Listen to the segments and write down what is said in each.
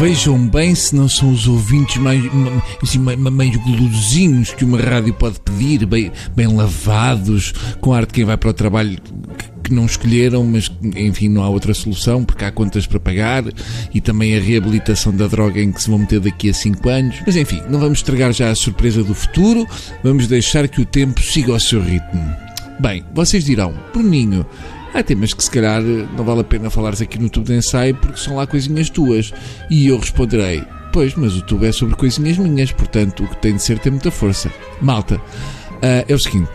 vejam bem se não são os ouvintes mais, assim, mais, que uma rádio pode pedir, bem, bem lavados, com ar de quem vai para o trabalho que não escolheram, mas enfim, não há outra solução porque há contas para pagar e também a reabilitação da droga em que se vão meter daqui a 5 anos. Mas enfim, não vamos estragar já a surpresa do futuro, vamos deixar que o tempo siga ao seu ritmo. Bem, vocês dirão, Bruninho, há temas que se calhar não vale a pena falares aqui no tubo de ensaio porque são lá coisinhas tuas. E eu responderei, pois, mas o tubo é sobre coisinhas minhas, portanto o que tem de ser tem muita força. Malta, uh, é o seguinte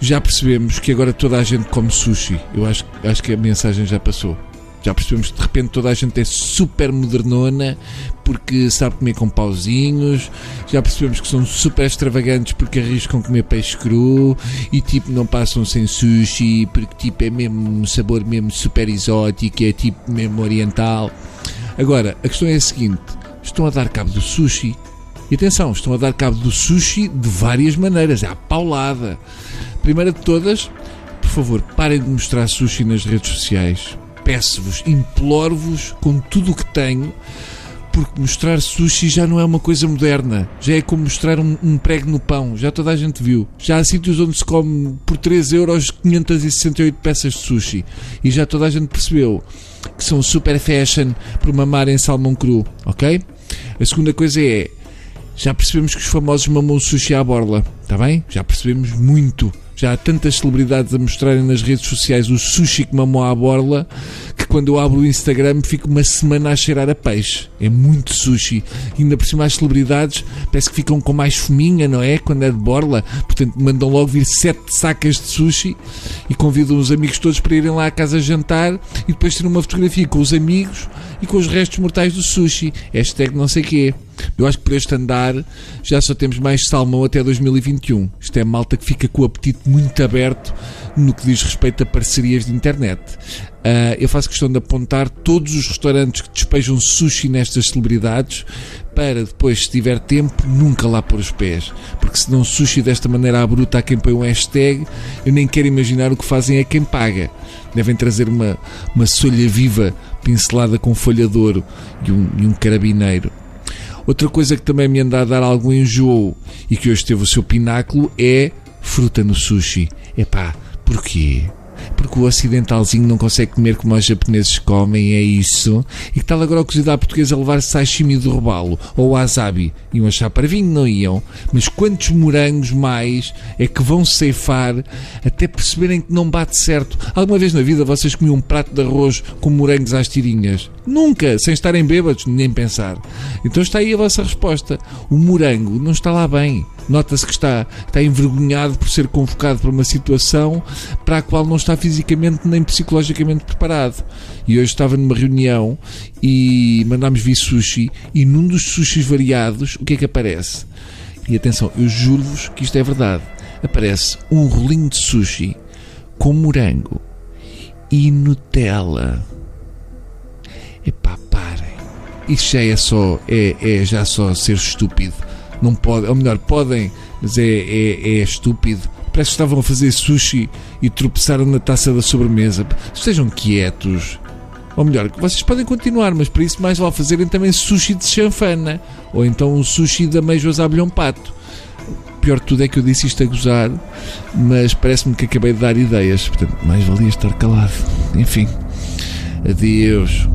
já percebemos que agora toda a gente come sushi. Eu acho, acho que a mensagem já passou. Já percebemos que de repente toda a gente é super modernona porque sabe comer com pauzinhos. Já percebemos que são super extravagantes porque arriscam comer peixe cru e tipo não passam sem sushi porque tipo é mesmo um sabor mesmo super exótico, é tipo mesmo oriental. Agora, a questão é a seguinte: estão a dar cabo do sushi. E atenção, estão a dar cabo do sushi de várias maneiras, é a paulada. Primeira de todas, por favor, parem de mostrar sushi nas redes sociais. Peço-vos, imploro-vos com tudo o que tenho, porque mostrar sushi já não é uma coisa moderna. Já é como mostrar um, um prego no pão. Já toda a gente viu. Já há sítios onde se come por 3 euros 568 peças de sushi. E já toda a gente percebeu que são super fashion por mamar em salmão cru, ok? A segunda coisa é, já percebemos que os famosos mamam sushi à borla, está bem? Já percebemos muito. Já há tantas celebridades a mostrarem nas redes sociais o sushi que mamou à borla que quando eu abro o Instagram fico uma semana a cheirar a peixe. É muito sushi. E ainda por cima as celebridades parece que ficam com mais fominha, não é? Quando é de borla. Portanto, mandam logo vir sete sacas de sushi e convidam os amigos todos para irem lá à casa jantar e depois ter uma fotografia com os amigos e com os restos mortais do sushi. Hashtag não sei quê. Eu acho que por este andar já só temos mais salmão até 2021. Isto é malta que fica com o apetite muito aberto no que diz respeito a parcerias de internet. Uh, eu faço questão de apontar todos os restaurantes que despejam sushi nestas celebridades para depois, se tiver tempo, nunca lá pôr os pés. Porque se não sushi desta maneira à bruta a quem põe um hashtag, eu nem quero imaginar o que fazem a quem paga. Devem trazer uma, uma solha viva pincelada com folha de ouro e um, e um carabineiro. Outra coisa que também me anda a dar algum enjoo e que hoje teve o seu pináculo é fruta no sushi. Epá, porquê? Porque o ocidentalzinho não consegue comer como os japoneses comem, é isso. E que tal agora a cozida portuguesa levar sashimi do robalo ou wasabi? Iam achar para vinho, não iam? Mas quantos morangos mais é que vão ceifar até perceberem que não bate certo? Alguma vez na vida vocês comiam um prato de arroz com morangos às tirinhas? Nunca, sem estarem bêbados, nem pensar. Então está aí a vossa resposta. O morango não está lá bem. Nota-se que está, está envergonhado por ser convocado para uma situação para a qual não está fisicamente nem psicologicamente preparado. E hoje estava numa reunião e mandámos vir sushi e num dos sushis variados, o que é que aparece? E atenção, eu juro-vos que isto é verdade. Aparece um rolinho de sushi com morango e Nutella. Epá, parem. Isto já é só, é, é já só ser estúpido não pode, ou melhor, podem, mas é, é, é estúpido. Parece que estavam a fazer sushi e tropeçaram na taça da sobremesa. Estejam quietos. Ou melhor, vocês podem continuar, mas para isso mais vale fazerem também sushi de chanfana. Ou então o sushi de ameijoas a bilhão pato. Pior de tudo é que eu disse isto a gozar, mas parece-me que acabei de dar ideias. Portanto, mais valia estar calado. Enfim, adeus.